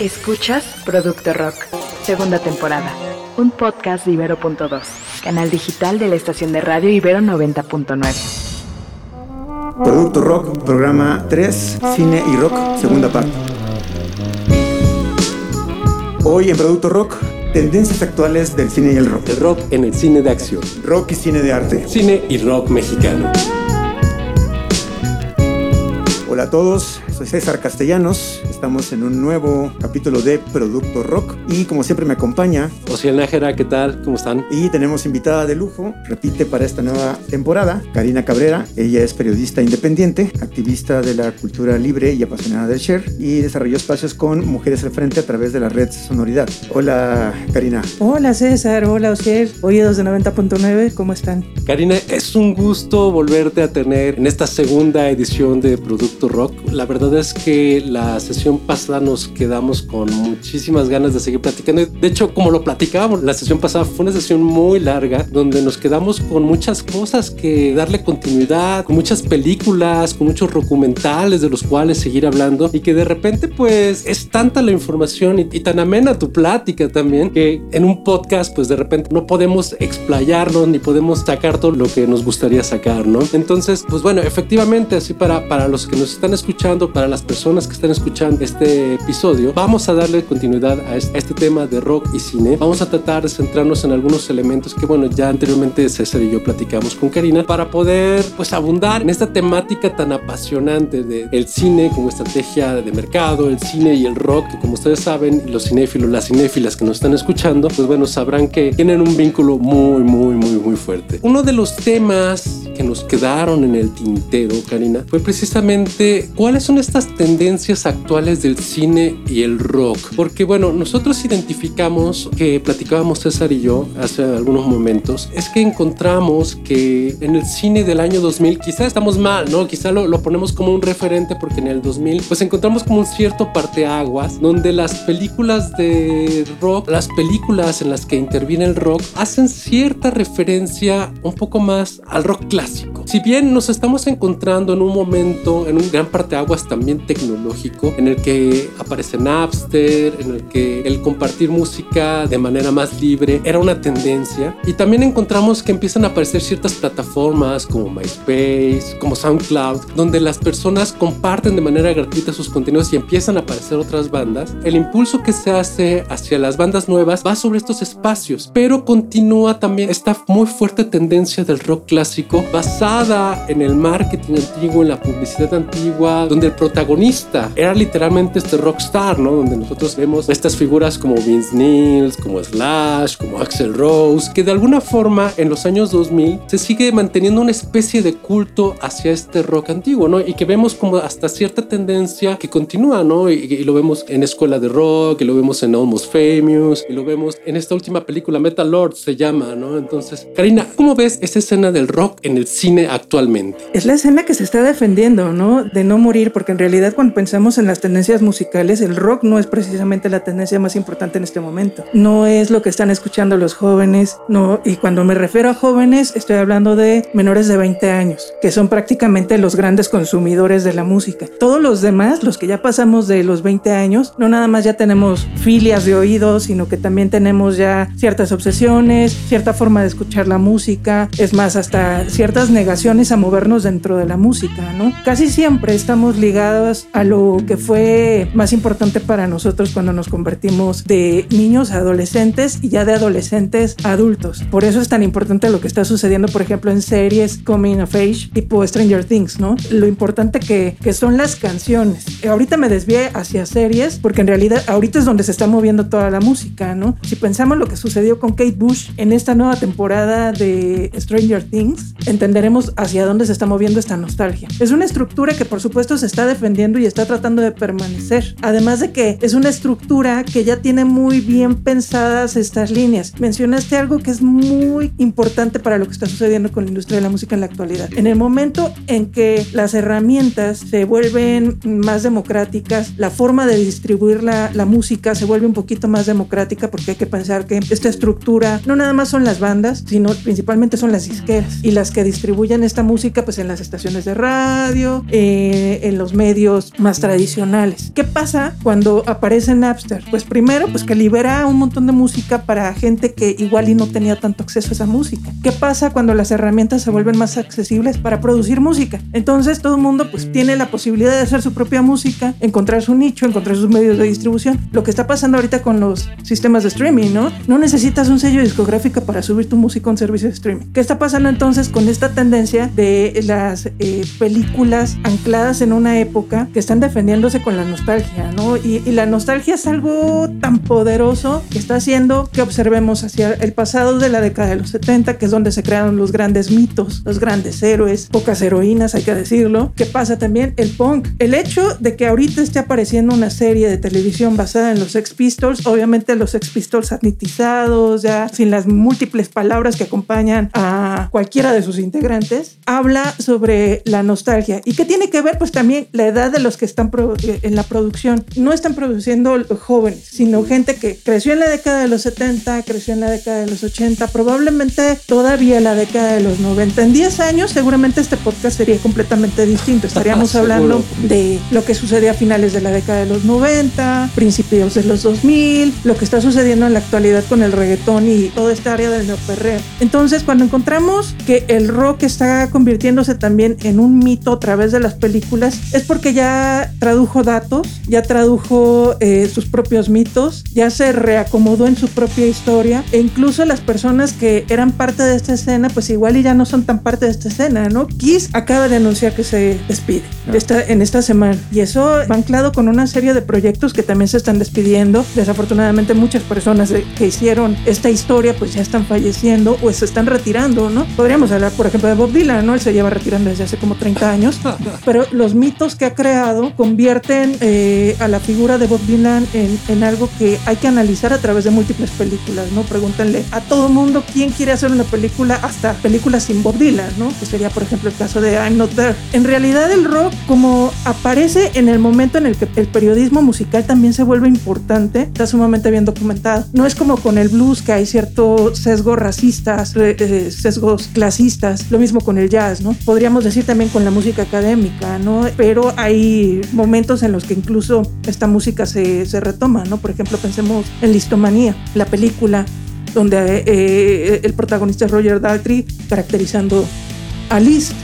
Escuchas Producto Rock, segunda temporada. Un podcast de Ibero.2, canal digital de la estación de radio Ibero 90.9. Producto Rock, programa 3, Cine y Rock, segunda parte. Hoy en Producto Rock, tendencias actuales del cine y el rock. El rock en el cine de acción. Rock y cine de arte. Cine y rock mexicano. Hola a todos, soy César Castellanos. Estamos en un nuevo capítulo de Producto Rock y como siempre me acompaña. Ociel Nájera, ¿qué tal? ¿Cómo están? Y tenemos invitada de lujo, repite para esta nueva temporada, Karina Cabrera. Ella es periodista independiente, activista de la cultura libre y apasionada del share y desarrolló espacios con Mujeres al Frente a través de la red Sonoridad. Hola Karina. Hola César, hola Ociel, oídos de 90.9, ¿cómo están? Karina, es un gusto volverte a tener en esta segunda edición de Producto Rock. La verdad es que la sesión pasada nos quedamos con muchísimas ganas de seguir platicando. De hecho, como lo platicábamos, la sesión pasada fue una sesión muy larga donde nos quedamos con muchas cosas que darle continuidad, con muchas películas, con muchos documentales de los cuales seguir hablando y que de repente pues es tanta la información y, y tan amena tu plática también que en un podcast pues de repente no podemos explayarnos ni podemos sacar todo lo que nos gustaría sacar, ¿no? Entonces, pues bueno, efectivamente, así para, para los que nos están escuchando, para las personas que están escuchando este episodio, vamos a darle continuidad a este, a este tema de rock y cine. Vamos a tratar de centrarnos en algunos elementos que, bueno, ya anteriormente César y yo platicamos con Karina para poder, pues, abundar en esta temática tan apasionante de el cine como estrategia de mercado, el cine y el rock, que como ustedes saben, los cinéfilos, las cinéfilas que nos están escuchando, pues bueno, sabrán que tienen un vínculo muy, muy, muy, muy fuerte. Uno de los temas que nos quedaron en el tintero, Karina, fue precisamente cuáles son estas tendencias actuales del cine y el rock. Porque bueno, nosotros identificamos que platicábamos César y yo hace algunos momentos, es que encontramos que en el cine del año 2000, quizá estamos mal, ¿no? Quizá lo, lo ponemos como un referente porque en el 2000 pues encontramos como un cierto parteaguas donde las películas de rock, las películas en las que interviene el rock, hacen cierta referencia un poco más al rock clásico. Si bien nos estamos encontrando en un momento, en un gran parteaguas también tecnológico, en el que aparece Napster, en el que el compartir música de manera más libre era una tendencia, y también encontramos que empiezan a aparecer ciertas plataformas como MySpace, como SoundCloud, donde las personas comparten de manera gratuita sus contenidos y empiezan a aparecer otras bandas, el impulso que se hace hacia las bandas nuevas va sobre estos espacios, pero continúa también esta muy fuerte tendencia del rock clásico basada en el marketing antiguo, en la publicidad antigua, donde el protagonista era literalmente este rockstar, ¿no? Donde nosotros vemos estas figuras como Vince Neil, como Slash, como Axel Rose, que de alguna forma en los años 2000 se sigue manteniendo una especie de culto hacia este rock antiguo, ¿no? Y que vemos como hasta cierta tendencia que continúa, ¿no? Y, y lo vemos en Escuela de Rock, y lo vemos en Almost Famous, y lo vemos en esta última película, Metal Lord se llama, ¿no? Entonces, Karina, ¿cómo ves esa escena del rock en el cine actualmente? Es la escena que se está defendiendo, ¿no? De no morir, porque en realidad cuando pensamos en las tendencias musicales, el rock no es precisamente la tendencia más importante en este momento. No es lo que están escuchando los jóvenes, no. Y cuando me refiero a jóvenes, estoy hablando de menores de 20 años, que son prácticamente los grandes consumidores de la música. Todos los demás, los que ya pasamos de los 20 años, no nada más ya tenemos filias de oídos, sino que también tenemos ya ciertas obsesiones, cierta forma de escuchar la música, es más, hasta ciertas negaciones a movernos dentro de la música, ¿no? Casi siempre estamos ligados a lo que fue más importante para nosotros cuando nos convertimos de niños a adolescentes y ya de adolescentes a adultos. Por eso es tan importante lo que está sucediendo, por ejemplo, en series coming of age tipo Stranger Things, ¿no? Lo importante que, que son las canciones. Ahorita me desvié hacia series porque en realidad ahorita es donde se está moviendo toda la música, ¿no? Si pensamos lo que sucedió con Kate Bush en esta nueva temporada de Stranger Things, entenderemos hacia dónde se está moviendo esta nostalgia. Es una estructura que por supuesto se está defendiendo y está tratando de permanecer. Además de que es una estructura que ya tiene muy bien pensadas estas líneas. Mencionaste algo que es muy importante para lo que está sucediendo con la industria de la música en la actualidad. En el momento en que las herramientas se vuelven más democráticas, la forma de distribuir la, la música se vuelve un poquito más democrática porque hay que pensar que esta estructura no nada más son las bandas, sino principalmente son las disqueras y las que distribuyen esta música pues en las estaciones de radio, eh, en los medios más tradicionales. ¿Qué pasa cuando aparece Napster? Pues primero pues que libera un montón de música para gente que igual y no tenía tanto acceso a esa música. ¿Qué pasa cuando las herramientas se vuelven más accesibles para producir música? Entonces todo el mundo pues tiene la posibilidad de hacer su propia música, encontrar su nicho, encontrar sus medios de distribución. Lo que está pasando ahorita con los sistemas de streaming, ¿no? No necesitas un sello discográfico para subir tu música a un servicio de streaming. ¿Qué está pasando entonces con esta tendencia de las eh, películas ancladas en una época que están defendiéndose con la nostalgia, ¿no? Y, la nostalgia es algo tan poderoso que está haciendo que observemos hacia el pasado de la década de los 70, que es donde se crearon los grandes mitos, los grandes héroes, pocas heroínas, hay que decirlo. ¿Qué pasa también? El punk. El hecho de que ahorita esté apareciendo una serie de televisión basada en los Sex Pistols, obviamente los Sex Pistols sanitizados, ya sin las múltiples palabras que acompañan a cualquiera de sus integrantes, habla sobre la nostalgia. ¿Y qué tiene que ver? Pues también la edad de los que están eh, en la producción. No están produciendo jóvenes, sino gente que creció en la década de los 70, creció en la década de los 80, probablemente todavía en la década de los 90. En 10 años seguramente este podcast sería completamente distinto. Estaríamos hablando de lo que sucedía a finales de la década de los 90, principios de los 2000, lo que está sucediendo en la actualidad con el reggaetón y toda esta área del neoperreo. Entonces, cuando encontramos que el rock está convirtiéndose también en un mito a través de las películas, es porque ya tradujo datos, ya tradujo eh, sus propios mitos, ya se reacomodó en su propia historia e incluso las personas que eran parte de esta escena, pues igual y ya no son tan parte de esta escena, ¿no? Kiss acaba de anunciar que se despide esta, en esta semana y eso va anclado con una serie de proyectos que también se están despidiendo. Desafortunadamente muchas personas que hicieron esta historia pues ya están falleciendo o se están retirando, ¿no? Podríamos hablar, por ejemplo, de Bob Dylan, ¿no? Él se lleva retirando desde hace como 30 años, pero los mitos que ha creado convierten eh, a la figura de Bob Dylan en, en algo que hay que analizar a través de múltiples películas, ¿no? Pregúntenle a todo mundo quién quiere hacer una película, hasta películas sin Bob Dylan, ¿no? Que sería, por ejemplo, el caso de I'm Not There. En realidad el rock, como aparece en el momento en el que el periodismo musical también se vuelve importante, está sumamente bien documentado. No es como con el blues, que hay ciertos sesgos racistas, eh, sesgos clasistas, lo mismo con el jazz, ¿no? Podríamos decir también con la música académica, ¿no? Pero hay momentos en los que incluso esta música se, se retoma, ¿no? Por ejemplo, pensemos en Listomanía, la película donde eh, el protagonista es Roger Daltrey caracterizando a Liszt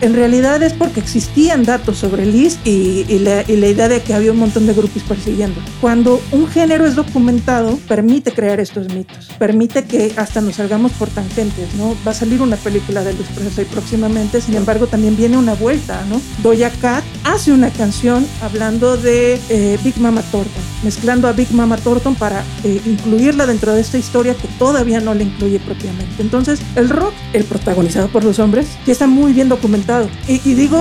en realidad es porque existían datos sobre Liz y, la, idea de que había un montón de grupos persiguiendo. Cuando un género es documentado, permite crear estos mitos, permite que hasta nos salgamos por tangentes, ¿no? Va a salir una película de Luis Presley próximamente, sin embargo también viene una vuelta, ¿no? Doja Cat hace una canción hablando de eh, Big Mama Thornton, mezclando a Big Mama Thornton para eh, incluirla dentro de esta historia que todavía no la incluye propiamente. Entonces, el rock, el protagonizado por los hombres, ya está muy bien documentado y, digo,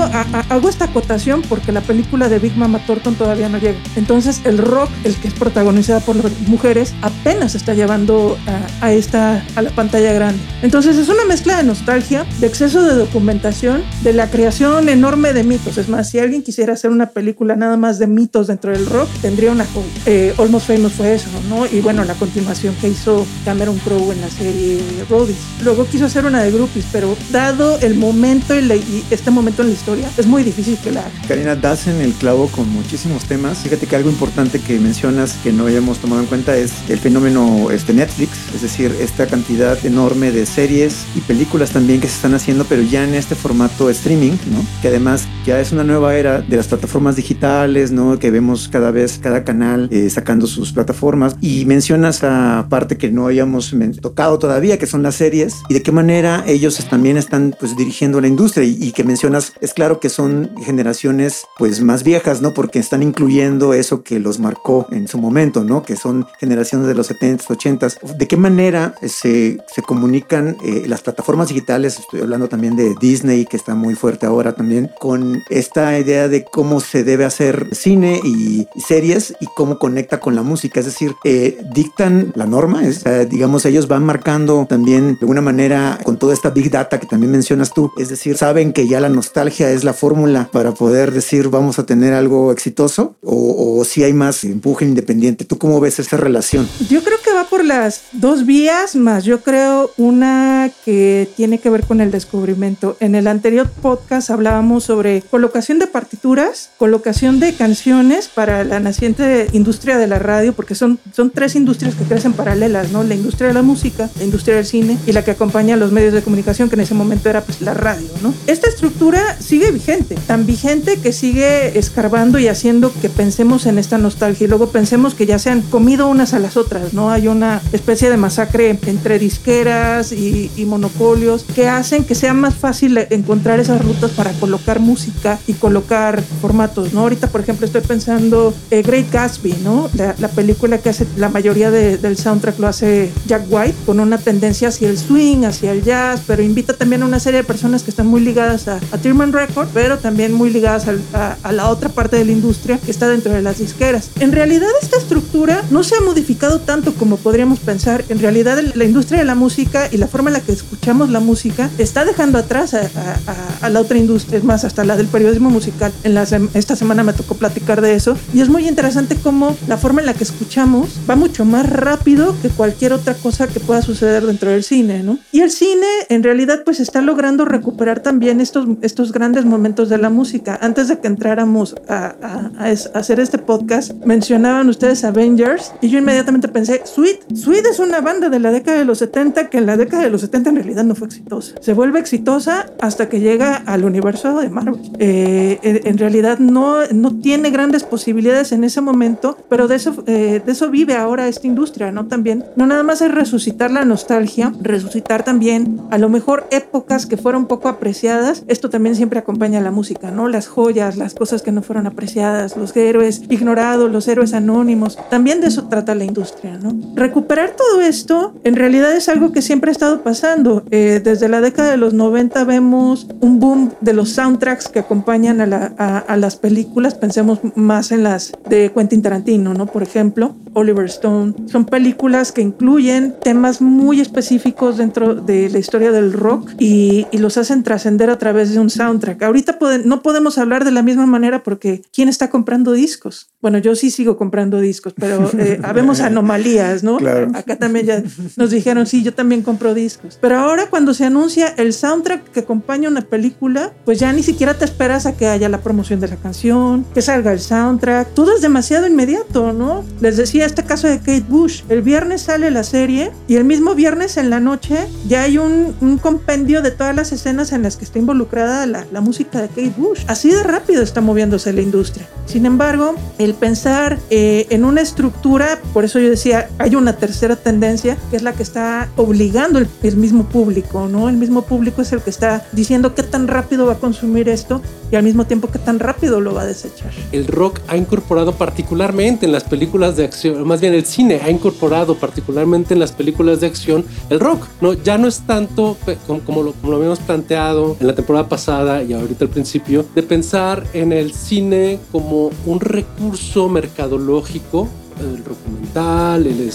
hago esta acotación porque la película de Big Mama Thornton todavía no llega. Entonces, el rock, el que es protagonizada por las mujeres, apenas está llevando a, esta, a la pantalla grande. Entonces, es una mezcla de nostalgia, de exceso de documentación, de la creación enorme de mitos. Es más, si alguien quisiera hacer una película nada más de mitos dentro del rock, tendría una. Eh, Almost Famous fue eso, ¿no? Y bueno, la continuación que hizo Cameron Crowe en la serie Roadies. Luego quiso hacer una de groupies, pero dado el momento y la, este momento en la historia es muy difícil que la Karina, das en el clavo con muchísimos temas. Fíjate que algo importante que mencionas que no habíamos tomado en cuenta es el fenómeno este, Netflix, es decir, esta cantidad enorme de series y películas también que se están haciendo, pero ya en este formato streaming, ¿no? Que además ya es una nueva era de las plataformas digitales, ¿no? Que vemos cada vez cada canal eh, sacando sus plataformas y mencionas a parte que no habíamos tocado todavía, que son las series y de qué manera ellos también están pues dirigiendo la industria y que mencionas, es claro que son generaciones pues más viejas, ¿no? Porque están incluyendo eso que los marcó en su momento, ¿no? Que son generaciones de los 70s, 80s. ¿De qué manera se, se comunican eh, las plataformas digitales? Estoy hablando también de Disney, que está muy fuerte ahora también, con esta idea de cómo se debe hacer cine y, series y cómo conecta con la música. Es decir, eh, dictan la norma, es, digamos, ellos van marcando también de alguna manera con toda esta big data que también mencionas tú. Es decir, saben que ya la nostalgia es la fórmula para poder decir vamos a tener algo exitoso o, si hay más empuje independiente. ¿Tú cómo ves esa relación? Yo creo que va por las dos vías, más yo creo una que tiene que ver con el descubrimiento. En el anterior podcast hablábamos sobre colocación de partituras, colocación de canciones para la naciente industria de la radio, porque son, son tres industrias que crecen paralelas, ¿no? La industria de la música, la industria del cine y la que acompaña a los medios de comunicación, que en ese momento era pues la radio, ¿no? Esta estructura sigue vigente, tan vigente que sigue escarbando y haciendo que pensemos en esta nostalgia y luego pensemos que ya se han comido unas a las otras, ¿no? Hay una especie de masacre entre disqueras y, monopolios que hacen que sea más fácil encontrar esas rutas para colocar música y colocar formatos, ¿no? Ahorita, por ejemplo, estoy pensando eh, Great Gatsby, ¿no? La, película que hace la mayoría del soundtrack lo hace Jack White con una tendencia hacia el swing, hacia el jazz, pero invita también a una serie de personas que están muy ligadas a, a Tierman Record, pero también muy ligadas a, a la otra parte de la industria que está dentro de las disqueras. En realidad esta estructura no se ha modificado tanto como podríamos pensar. En realidad la industria de la música y la forma en la que escuchamos la música está dejando atrás a, la otra industria, es más, hasta la del periodismo musical. En la, esta semana me tocó platicar de eso y es muy interesante cómo la forma en la que escuchamos va mucho más rápido que cualquier otra cosa que pueda suceder dentro del cine, ¿no? Y el cine en realidad pues está logrando recuperar también estos, estos grandes momentos de la música. Antes de que entráramos a, a hacer este podcast, mencionaban ustedes Avengers y yo inmediatamente pensé, Sweet, Sweet es una banda de la década de los 70 que en la década de los 70 en realidad no fue exitosa. Se vuelve exitosa hasta que llega al universo de Marvel. Eh, en, realidad no, no tiene grandes posibilidades en ese momento, pero de eso, eh, de eso vive ahora esta industria, ¿no? También, no nada más es resucitar la nostalgia, resucitar también a lo mejor épocas que fueron poco apreciadas. Esto también siempre acompaña a la música, ¿no? Las joyas, las cosas que no fueron apreciadas, los héroes ignorados, los héroes anónimos. También de eso trata la industria, ¿no? Recuperar todo esto en realidad es algo que siempre ha estado pasando. Eh, desde la década de los 90 vemos un boom de los soundtracks que acompañan a, las películas. Pensemos más en las de Quentin Tarantino, ¿no? Por ejemplo, Oliver Stone. Son películas que incluyen temas muy específicos dentro de la historia del rock y, los hacen trascender a través de un soundtrack. Ahorita no podemos hablar de la misma manera porque ¿quién está comprando discos? Bueno, yo sí sigo comprando discos, pero eh, habemos anomalías, ¿no? Acá también ya nos dijeron, sí, yo también compro discos. Pero ahora cuando se anuncia el soundtrack que acompaña una película, pues ya ni siquiera te esperas a que haya la promoción de la canción, que salga el soundtrack. Todo es demasiado inmediato, ¿no? Les decía este caso de Kate Bush. El viernes sale la serie y el mismo viernes en la noche ya hay un, un compendio de todas las escenas en las que está involucrada la, la música de Kate Bush. Así de rápido está moviéndose la industria. Sin embargo, el pensar eh, en una estructura, por eso yo decía, hay una tercera tendencia que es la que está obligando el, el, mismo público, ¿no? El mismo público es el que está diciendo qué tan rápido va a consumir esto y al mismo tiempo qué tan rápido lo va a desechar. El rock ha incorporado particularmente en las películas de acción, más bien el cine ha incorporado particularmente en las películas de acción el rock, ¿no? Ya no es tanto como, lo, como lo habíamos planteado en la temporada pasada y ahorita al principio, de pensar en el cine como un recurso mercadológico el documental, el,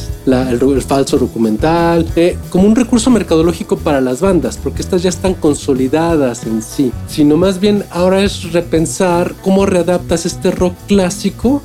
el, falso documental, eh, como un recurso mercadológico para las bandas, porque estas ya están consolidadas en sí, sino más bien ahora es repensar cómo readaptas este rock clásico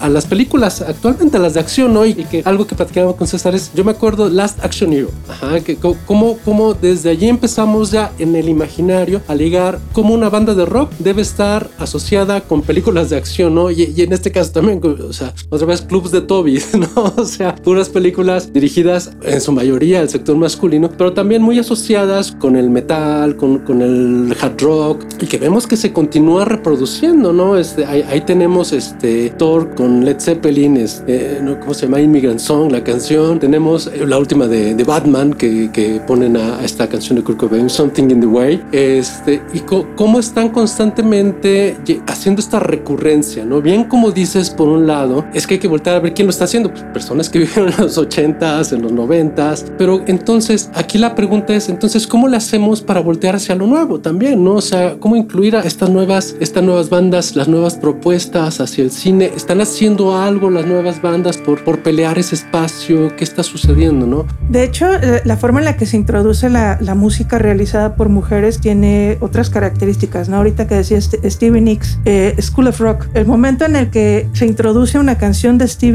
a las películas, actualmente a las de acción hoy, y que algo que platicaba con César es, yo me acuerdo Last Action Hero, ajá, que cómo, cómo desde allí empezamos ya en el imaginario a ligar cómo una banda de rock debe estar asociada con películas de acción, ¿no? Y, y en este caso también, o sea, otra vez clubs de Toby, ¿no? O sea, puras películas dirigidas en su mayoría al sector masculino, pero también muy asociadas con el metal, con, con el hard rock, y que vemos que se continúa reproduciendo, ¿no? Este, ahí, tenemos este Thor con Led Zeppelin, este, ¿no? ¿cómo se llama? Immigrant Song, la canción. Tenemos eh, la última de, de Batman que, que, ponen a, esta canción de Kurt Cobain, Something in the Way. Este, y cómo están constantemente haciendo esta recurrencia, ¿no? Bien como dices, por un lado, es que hay que voltar a ver quién lo está haciendo. Pues personas que vivieron en los 80s, en los 90s. Pero entonces aquí la pregunta es, entonces, ¿cómo le hacemos para voltear hacia lo nuevo también? ¿no? O sea, ¿cómo incluir a estas nuevas, estas nuevas bandas, las nuevas propuestas hacia el cine? ¿Están haciendo algo las nuevas bandas por, por pelear ese espacio? ¿Qué está sucediendo? ¿no? De hecho, eh, la forma en la que se introduce la, la música realizada por mujeres tiene otras características. ¿no? Ahorita que decía Stevie Nicks, eh, School of Rock, el momento en el que se introduce una canción de Stevie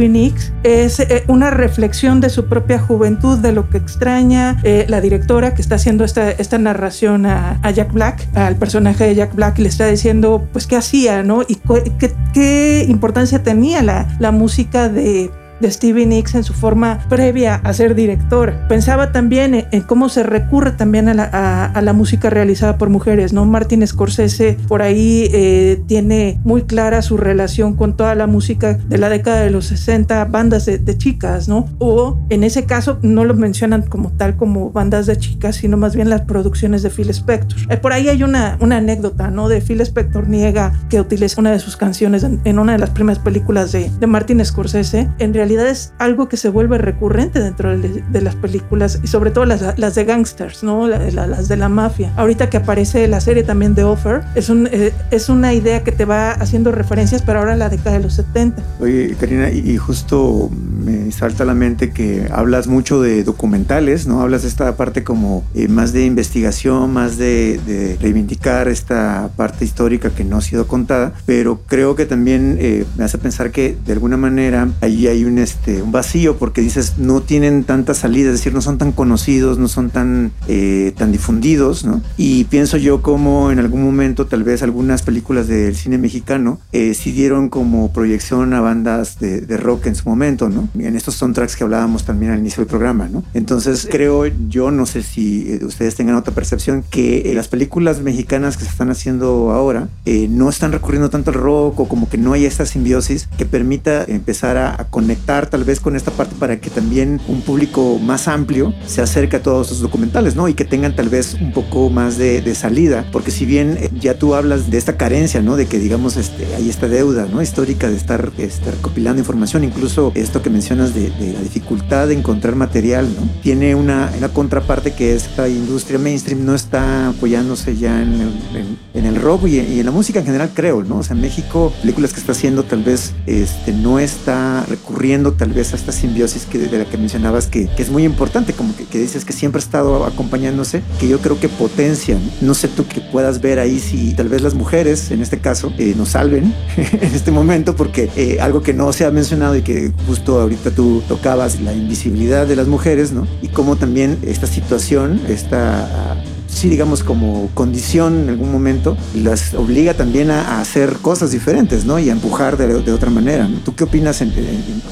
Es eh, una reflexión de su propia juventud, de lo que extraña la directora que está haciendo esta, esta narración a, a, Jack Black, al personaje de Jack Black, y le está diciendo, pues, qué hacía, ¿no? Y qué, qué importancia tenía la, la música de de Stevie Nicks en su forma previa a ser director. Pensaba también en, cómo se recurre también a la, música realizada por mujeres, ¿no? Martin Scorsese por ahí eh, tiene muy clara su relación con toda la música de la década de los 60, bandas de, chicas, ¿no? O en ese caso no lo mencionan como tal como bandas de chicas, sino más bien las producciones de Phil Spector. Eh, por ahí hay una, una anécdota, ¿no? De Phil Spector niega que utilice una de sus canciones en, una de las primeras películas de, de Martin Scorsese. En realidad realidad es algo que se vuelve recurrente dentro de, las películas y sobre todo las, las de gangsters, ¿no? las de la mafia. Ahorita que aparece la serie también de Offer, es, un, eh, es una idea que te va haciendo referencias, pero ahora la década de los 70. Oye, Karina, y, justo me salta a la mente que hablas mucho de documentales, ¿no? Hablas de esta parte como eh, más de investigación, más de, de, reivindicar esta parte histórica que no ha sido contada, pero creo que también eh, me hace pensar que de alguna manera ahí hay un este, un vacío porque dices, no tienen tanta salida, es decir, no son tan conocidos, no son tan, eh, tan difundidos, ¿no? Y pienso yo como en algún momento tal vez algunas películas del cine mexicano eh, sí dieron como proyección a bandas de, rock en su momento, ¿no? En estos soundtracks que hablábamos también al inicio del programa, ¿no? Entonces creo yo, no sé si eh, ustedes tengan otra percepción, que las películas mexicanas que se están haciendo ahora no están recurriendo tanto al rock o como que no hay esta simbiosis que permita empezar a conectar tal vez con esta parte para que también un público más amplio se acerque a todos estos documentales, ¿no? Y que tengan tal vez un poco más de, salida, porque si bien eh, ya tú hablas de esta carencia, ¿no? De que digamos este, hay esta deuda, ¿no? Histórica de estar, este, recopilando información, incluso esto que mencionas de, la dificultad de encontrar material, ¿no? Tiene una, una contraparte que esta industria mainstream no está apoyándose ya en el, en, el rock y, en la música en general, creo, ¿no? O sea, en México, películas que está haciendo tal vez este, no está recurriendo tal vez a esta simbiosis que, de la que mencionabas que, es muy importante, como que, dices que siempre ha estado acompañándose, que yo creo que potencia. No sé tú que puedas ver ahí si tal vez las mujeres, en este caso, eh, nos salven en este momento, porque eh, algo que no se ha mencionado y que justo ahorita tú tocabas, la invisibilidad de las mujeres, ¿no? Y cómo también esta situación, esta sí, digamos, como condición en algún momento, las obliga también a, hacer cosas diferentes, ¿no? Y a empujar de, otra manera. ¿Tú qué opinas en,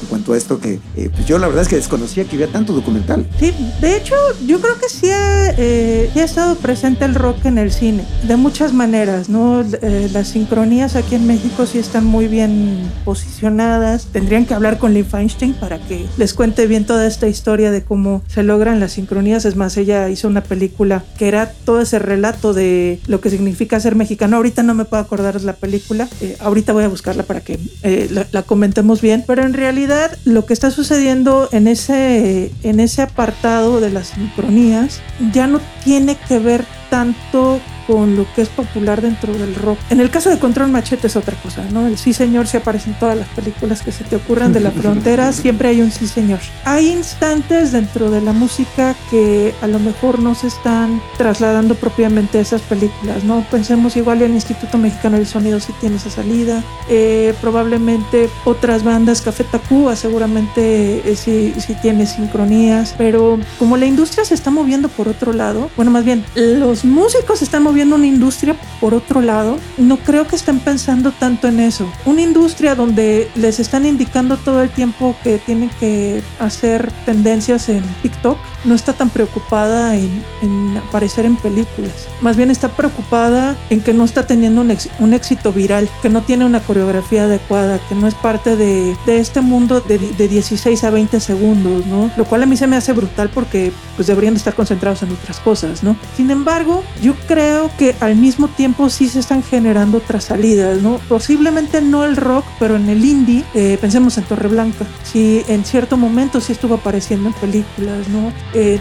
cuanto a esto? Que eh, pues yo la verdad es que desconocía que había tanto documental. Sí, de hecho, yo creo que sí ha, eh, ha estado presente el rock en el cine, de muchas maneras, ¿no? Eh, las sincronías aquí en México sí están muy bien posicionadas. Tendrían que hablar con Lee Feinstein para que les cuente bien toda esta historia de cómo se logran las sincronías. Es más, ella hizo una película que era todo ese relato de lo que significa ser mexicano. Ahorita no me puedo acordar la película, eh, ahorita voy a buscarla para que eh, la, comentemos bien, pero en realidad lo que está sucediendo en ese, en ese apartado de las sincronías ya no tiene que ver tanto con lo que es popular dentro del rock. En el caso de Control Machete es otra cosa, ¿no? El sí señor se aparece en todas las películas que se te ocurran de la frontera, siempre hay un sí señor. Hay instantes dentro de la música que a lo mejor no se están trasladando propiamente a esas películas, ¿no? Pensemos igual el Instituto Mexicano del Sonido si tiene esa salida, eh, probablemente otras bandas, Café Tacuba seguramente eh, sí, sí tiene sincronías, pero como la industria se está moviendo por otro lado, bueno, más bien los músicos se están moviendo viendo una industria por otro lado, no creo que estén pensando tanto en eso. Una industria donde les están indicando todo el tiempo que tienen que hacer tendencias en TikTok, no está tan preocupada en, aparecer en películas. Más bien está preocupada en que no está teniendo un, éxito viral, que no tiene una coreografía adecuada, que no es parte de, este mundo de, de, 16 a 20 segundos, ¿no? Lo cual a mí se me hace brutal porque pues deberían estar concentrados en otras cosas, ¿no? Sin embargo, yo creo creo que al mismo tiempo sí se están generando otras salidas, ¿no? Posiblemente no el rock, pero en el indie, eh, pensemos en Torreblanca, sí, en cierto momento sí estuvo apareciendo en películas, ¿no? Eh,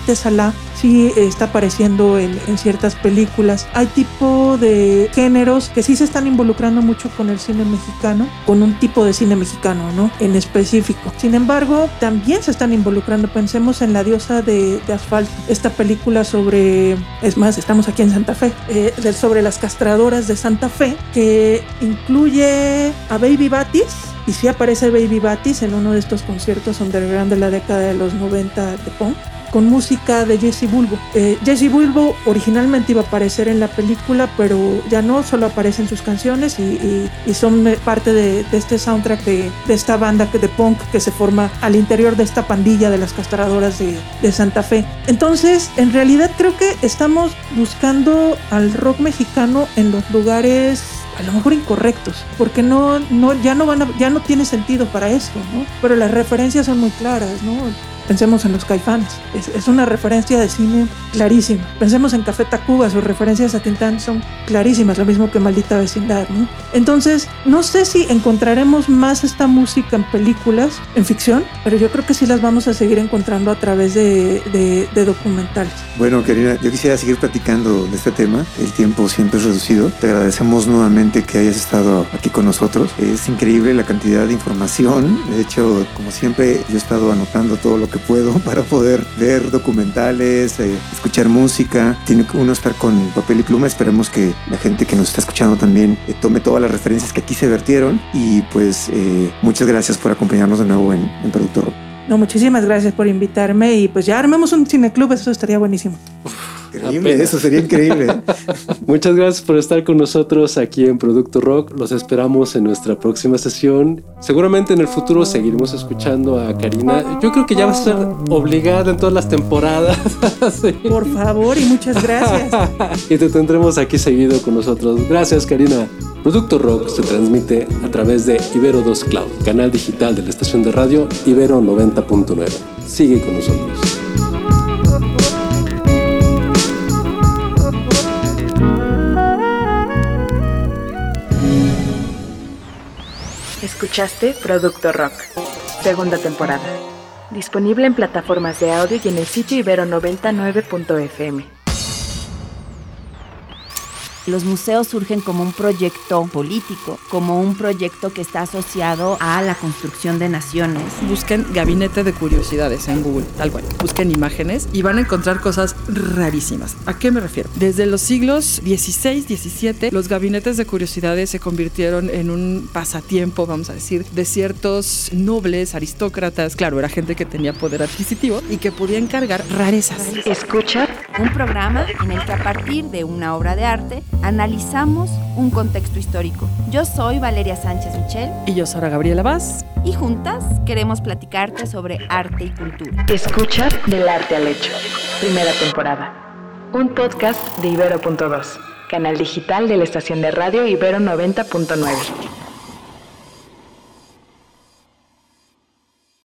sí está apareciendo en, en ciertas películas. Hay tipo de géneros que sí se están involucrando mucho con el cine mexicano, con un tipo de cine mexicano, ¿no? En específico. Sin embargo, también se están involucrando, pensemos en La diosa de, de asfalto, esta película sobre, es más, estamos aquí en Santa Fe, eh, sobre las castradoras de Santa Fe, que incluye a Baby Batis, y sí aparece Baby Batis en uno de estos conciertos underground de la década de los 90 de punk con música de Jesse Bulbo. Eh, Jesse Bulbo originalmente iba a aparecer en la película, pero ya no, solo aparecen sus canciones y, son parte de, este soundtrack de, esta banda de punk que se forma al interior de esta pandilla de las castradoras de Santa Fe. Entonces, en realidad creo que estamos buscando al rock mexicano en los lugares a lo mejor incorrectos, porque no, no, ya no van a, ya no tiene sentido para esto, ¿no? Pero las referencias son muy claras, ¿no? Pensemos en los caifanes. Es, es, una referencia de cine clarísima. Pensemos en Café Tacuba, sus referencias a Tintán son clarísimas, lo mismo que Maldita Vecindad, ¿no? Entonces, no sé si encontraremos más esta música en películas, en ficción, pero yo creo que sí las vamos a seguir encontrando a través de, de, de documentales. Bueno, Karina, yo quisiera seguir platicando de este tema. El tiempo siempre es reducido. Te agradecemos nuevamente que hayas estado aquí con nosotros. Es increíble la cantidad de información. De hecho, como siempre, yo he estado anotando todo lo que puedo para poder ver documentales, eh, escuchar música. Tiene que uno estar con papel y pluma. Esperemos que la gente que nos está escuchando también eh, tome todas las referencias que aquí se vertieron. Y pues eh, muchas gracias por acompañarnos de nuevo en, en Producto Rock. No, muchísimas gracias por invitarme y pues ya armemos un cineclub, eso estaría buenísimo. Increíble, Apenas. eso sería increíble. Muchas gracias por estar con nosotros aquí en Producto Rock. Los esperamos en nuestra próxima sesión. Seguramente en el futuro seguiremos escuchando a Karina. Yo creo que ya va a ser obligada en todas las temporadas. sí. Por favor y muchas gracias. y te tendremos aquí seguido con nosotros. Gracias, Karina. Producto Rock se transmite a través de Ibero 2 Cloud, canal digital de la estación de radio Ibero 90.9. Sigue con nosotros. Escuchaste Producto Rock, segunda temporada. Disponible en plataformas de audio y en el sitio ibero99.fm. Los museos surgen como un proyecto político, como un proyecto que está asociado a la construcción de naciones. Busquen Gabinete de Curiosidades en Google, tal cual. Busquen imágenes y van a encontrar cosas rarísimas. ¿A qué me refiero? Desde los siglos XVI, XVII, los gabinetes de curiosidades se convirtieron en un pasatiempo, vamos a decir, de ciertos nobles, aristócratas. Claro, era gente que tenía poder adquisitivo y que podía encargar rarezas. Escucha un programa en el que a partir de una obra de arte analizamos un contexto histórico. Yo soy Valeria Sánchez Michel. Y yo, Sara Gabriela Vaz. Y juntas queremos platicarte sobre arte y cultura. Escucha del arte al hecho. Primera temporada. Un podcast de Ibero.2, canal digital de la estación de radio Ibero 90.9.